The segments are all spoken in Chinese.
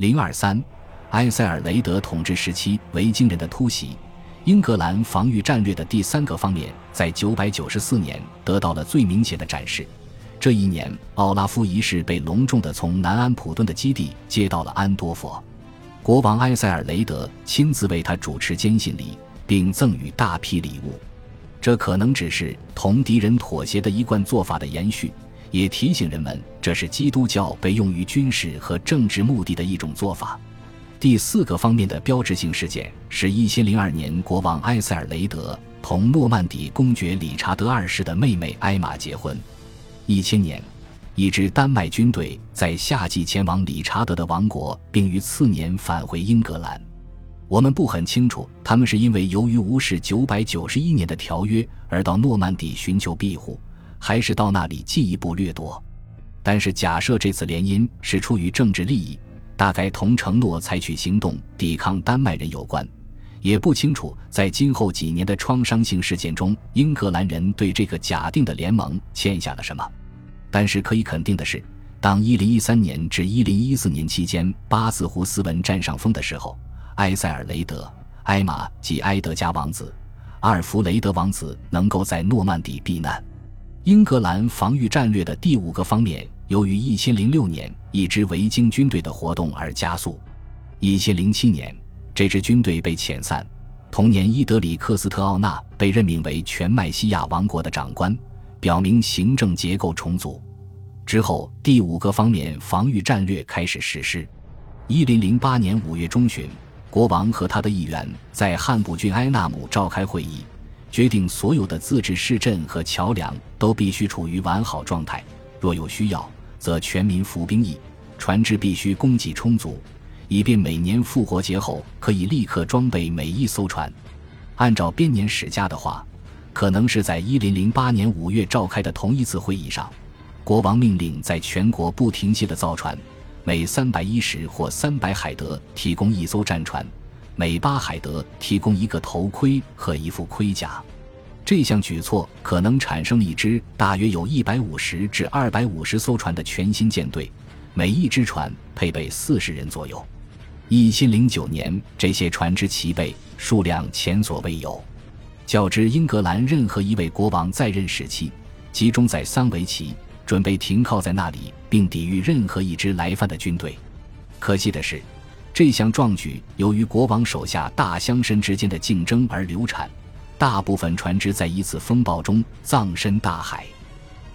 零二三，埃塞尔雷德统治时期维京人的突袭，英格兰防御战略的第三个方面，在九百九十四年得到了最明显的展示。这一年，奥拉夫一世被隆重地从南安普顿的基地接到了安多佛，国王埃塞尔雷德亲自为他主持坚信礼，并赠予大批礼物。这可能只是同敌人妥协的一贯做法的延续。也提醒人们，这是基督教被用于军事和政治目的的一种做法。第四个方面的标志性事件是一千零二年，国王埃塞尔雷德同诺曼底公爵理查德二世的妹妹埃玛结婚。一千年，一支丹麦军队在夏季前往理查德的王国，并于次年返回英格兰。我们不很清楚，他们是因为由于无视九百九十一年的条约而到诺曼底寻求庇护。还是到那里进一步掠夺，但是假设这次联姻是出于政治利益，大概同承诺采取行动抵抗丹麦人有关，也不清楚在今后几年的创伤性事件中，英格兰人对这个假定的联盟欠下了什么。但是可以肯定的是，当1013年至1014年期间巴斯胡斯文占上风的时候，埃塞尔雷德、埃玛及埃德加王子、阿尔弗雷德王子能够在诺曼底避难。英格兰防御战略的第五个方面，由于一千零六年一支维京军队的活动而加速。一千零七年，这支军队被遣散。同年，伊德里克斯特奥纳被任命为全麦西亚王国的长官，表明行政结构重组。之后，第五个方面防御战略开始实施。一零零八年五月中旬，国王和他的议员在汉普郡埃纳姆召开会议。决定所有的自治市镇和桥梁都必须处于完好状态。若有需要，则全民服兵役。船只必须供给充足，以便每年复活节后可以立刻装备每一艘船。按照编年史家的话，可能是在一零零八年五月召开的同一次会议上，国王命令在全国不停歇的造船，每三百一十或三百海德提供一艘战船。每巴海德提供一个头盔和一副盔甲，这项举措可能产生了一支大约有一百五十至二百五十艘船的全新舰队，每一只船配备四十人左右。一千零九年，这些船只齐备，数量前所未有。较之英格兰任何一位国王在任时期，集中在桑维奇，准备停靠在那里并抵御任何一支来犯的军队。可惜的是。这项壮举由于国王手下大乡绅之间的竞争而流产，大部分船只在一次风暴中葬身大海。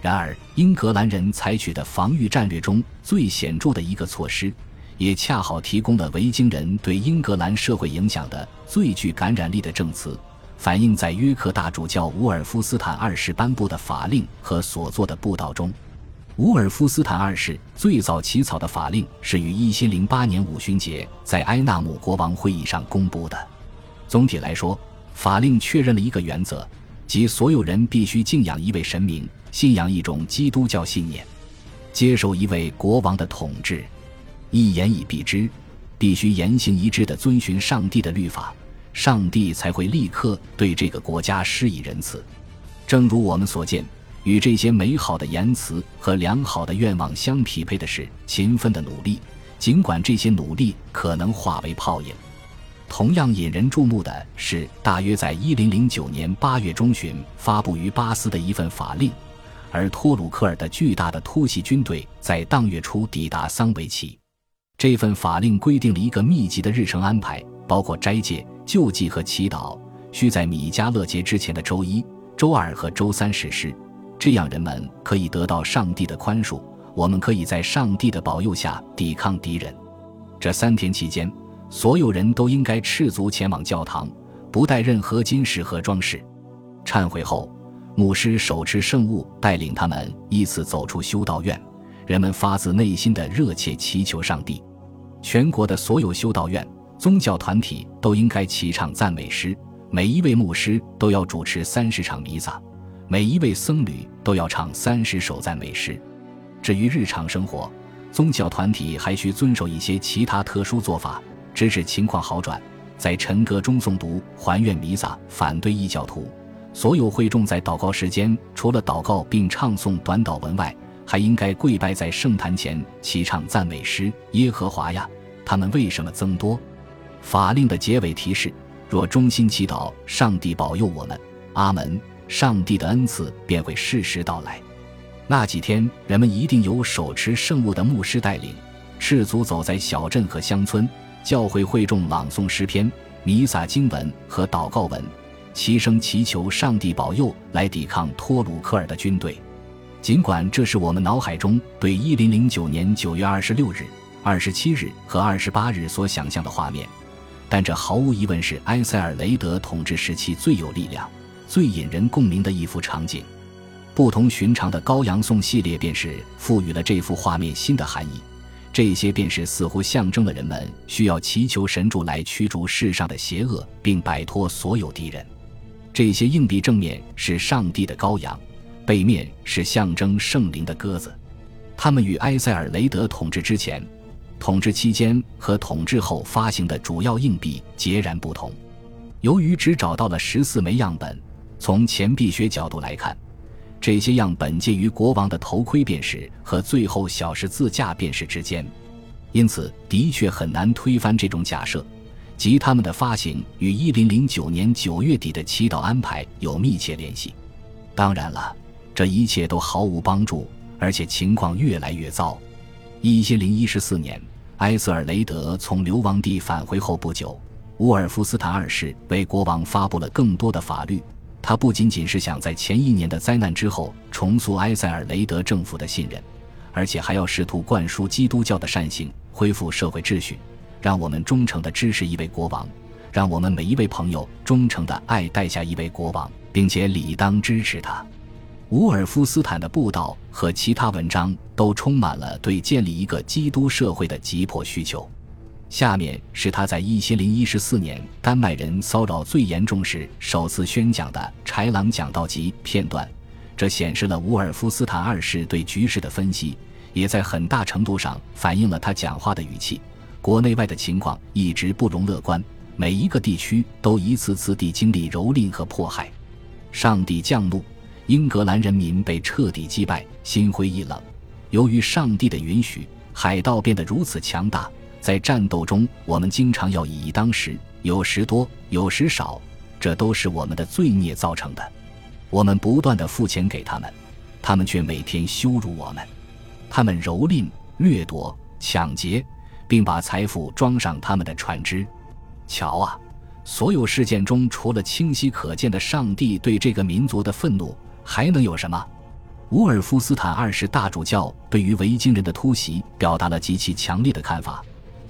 然而，英格兰人采取的防御战略中最显著的一个措施，也恰好提供了维京人对英格兰社会影响的最具感染力的证词，反映在约克大主教伍尔夫斯坦二世颁布的法令和所做的布道中。伍尔夫斯坦二世最早起草的法令是于一千零八年五旬节在埃纳姆国王会议上公布的。总体来说，法令确认了一个原则，即所有人必须敬仰一位神明，信仰一种基督教信念，接受一位国王的统治。一言以蔽之，必须言行一致地遵循上帝的律法，上帝才会立刻对这个国家施以仁慈。正如我们所见。与这些美好的言辞和良好的愿望相匹配的是勤奋的努力，尽管这些努力可能化为泡影。同样引人注目的是，大约在1009年8月中旬发布于巴斯的一份法令，而托鲁克尔的巨大的突袭军队在当月初抵达桑维奇。这份法令规定了一个密集的日程安排，包括斋戒、救济和祈祷，需在米迦勒节之前的周一、周二和周三实施。这样，人们可以得到上帝的宽恕。我们可以在上帝的保佑下抵抗敌人。这三天期间，所有人都应该赤足前往教堂，不带任何金饰和装饰。忏悔后，牧师手持圣物，带领他们依次走出修道院。人们发自内心的热切祈求上帝。全国的所有修道院、宗教团体都应该齐唱赞美诗。每一位牧师都要主持三十场弥撒。每一位僧侣都要唱三十首赞美诗。至于日常生活，宗教团体还需遵守一些其他特殊做法，直至情况好转。在晨歌中诵读还愿弥撒，反对异教徒。所有会众在祷告时间，除了祷告并唱诵短祷文外，还应该跪拜在圣坛前，齐唱赞美诗。耶和华呀，他们为什么增多？法令的结尾提示：若衷心祈祷上帝保佑我们，阿门，上帝的恩赐便会适时到来。那几天，人们一定由手持圣物的牧师带领，赤足走在小镇和乡村，教会会众朗诵诗篇、弥撒经文和祷告文，齐声祈求上帝保佑，来抵抗托鲁克尔的军队。尽管这是我们脑海中对一零零九年九月二十六日、二十七日和二十八日所想象的画面，但这毫无疑问是埃塞尔雷德统治时期最有力量、最引人共鸣的一幅场景。不同寻常的羔羊颂系列便是赋予了这幅画面新的含义。这些便是似乎象征了人们需要祈求神主来驱逐世上的邪恶，并摆脱所有敌人。这些硬币正面是上帝的羔羊。背面是象征圣灵的鸽子，它们与埃塞尔雷德统治之前、统治期间和统治后发行的主要硬币截然不同。由于只找到了十四枚样本，从钱币学角度来看，这些样本介于国王的头盔便士和最后小十字架便士之间，因此的确很难推翻这种假设，即他们的发行与一零零九年九月底的祈祷安排有密切联系。当然了。这一切都毫无帮助，而且情况越来越糟。一千零一十四年，埃塞尔雷德从流亡地返回后不久，乌尔夫斯坦二世为国王发布了更多的法律。他不仅仅是想在前一年的灾难之后重塑埃塞尔雷德政府的信任，而且还要试图灌输基督教的善行，恢复社会秩序，让我们忠诚地支持一位国王，让我们每一位朋友忠诚地爱戴下一位国王，并且理当支持他。伍尔夫斯坦的布道和其他文章都充满了对建立一个基督社会的急迫需求。下面是他在一千零一十四年丹麦人骚扰最严重时首次宣讲的豺狼讲道集片段。这显示了伍尔夫斯坦二世对局势的分析，也在很大程度上反映了他讲话的语气。国内外的情况一直不容乐观，每一个地区都一次次地经历蹂躏和迫害。上帝降怒。英格兰人民被彻底击败，心灰意冷。由于上帝的允许，海盗变得如此强大。在战斗中，我们经常要以一当十，有时多，有时少，这都是我们的罪孽造成的。我们不断的付钱给他们，他们却每天羞辱我们。他们蹂躏、掠夺、抢劫，并把财富装上他们的船只。瞧啊，所有事件中，除了清晰可见的上帝对这个民族的愤怒。还能有什么？乌尔夫斯坦二世大主教对于维京人的突袭表达了极其强烈的看法。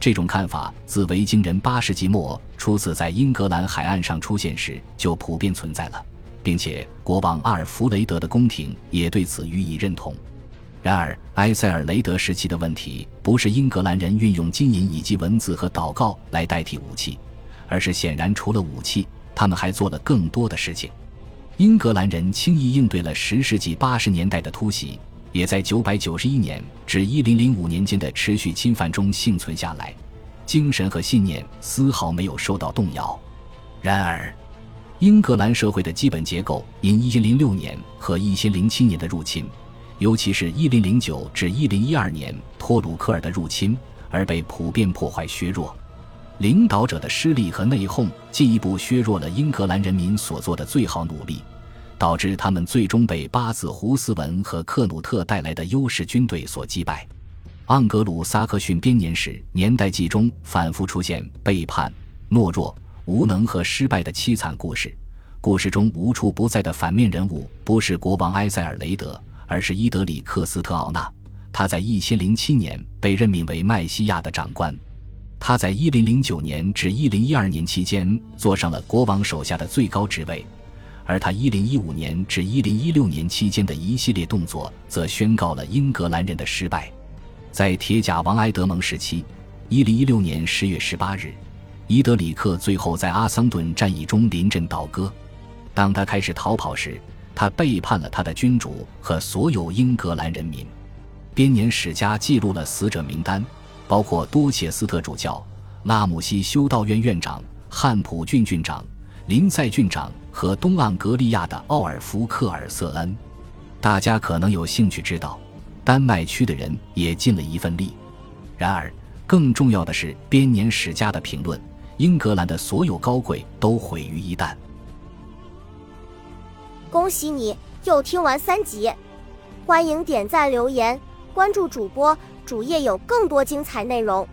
这种看法自维京人八世纪末初次在英格兰海岸上出现时就普遍存在了，并且国王阿尔弗雷德的宫廷也对此予以认同。然而，埃塞尔雷德时期的问题不是英格兰人运用金银以及文字和祷告来代替武器，而是显然除了武器，他们还做了更多的事情。英格兰人轻易应对了十世纪八十年代的突袭，也在九百九十一年至一零零五年间的持续侵犯中幸存下来，精神和信念丝毫没有受到动摇。然而，英格兰社会的基本结构因一千零六年和一千零七年的入侵，尤其是一零零九至一零一二年托鲁克尔的入侵，而被普遍破坏削弱。领导者的失利和内讧进一步削弱了英格兰人民所做的最好努力，导致他们最终被巴子胡斯文和克努特带来的优势军队所击败。盎格鲁撒克逊编年史年代记中反复出现背叛、懦弱、无能和失败的凄惨故事。故事中无处不在的反面人物不是国王埃塞尔雷德，而是伊德里克斯特奥纳。他在一千零七年被任命为麦西亚的长官。他在一零零九年至一零一二年期间坐上了国王手下的最高职位，而他一零一五年至一零一六年期间的一系列动作则宣告了英格兰人的失败。在铁甲王埃德蒙时期，一零一六年十月十八日，伊德里克最后在阿桑顿战役中临阵倒戈。当他开始逃跑时，他背叛了他的君主和所有英格兰人民。编年史家记录了死者名单。包括多切斯特主教、拉姆西修道院院长、汉普郡郡长、林塞郡长和东盎格利亚的奥尔福克尔瑟恩。大家可能有兴趣知道，丹麦区的人也尽了一份力。然而，更重要的是，编年史家的评论：英格兰的所有高贵都毁于一旦。恭喜你又听完三集，欢迎点赞、留言、关注主播，主页有更多精彩内容。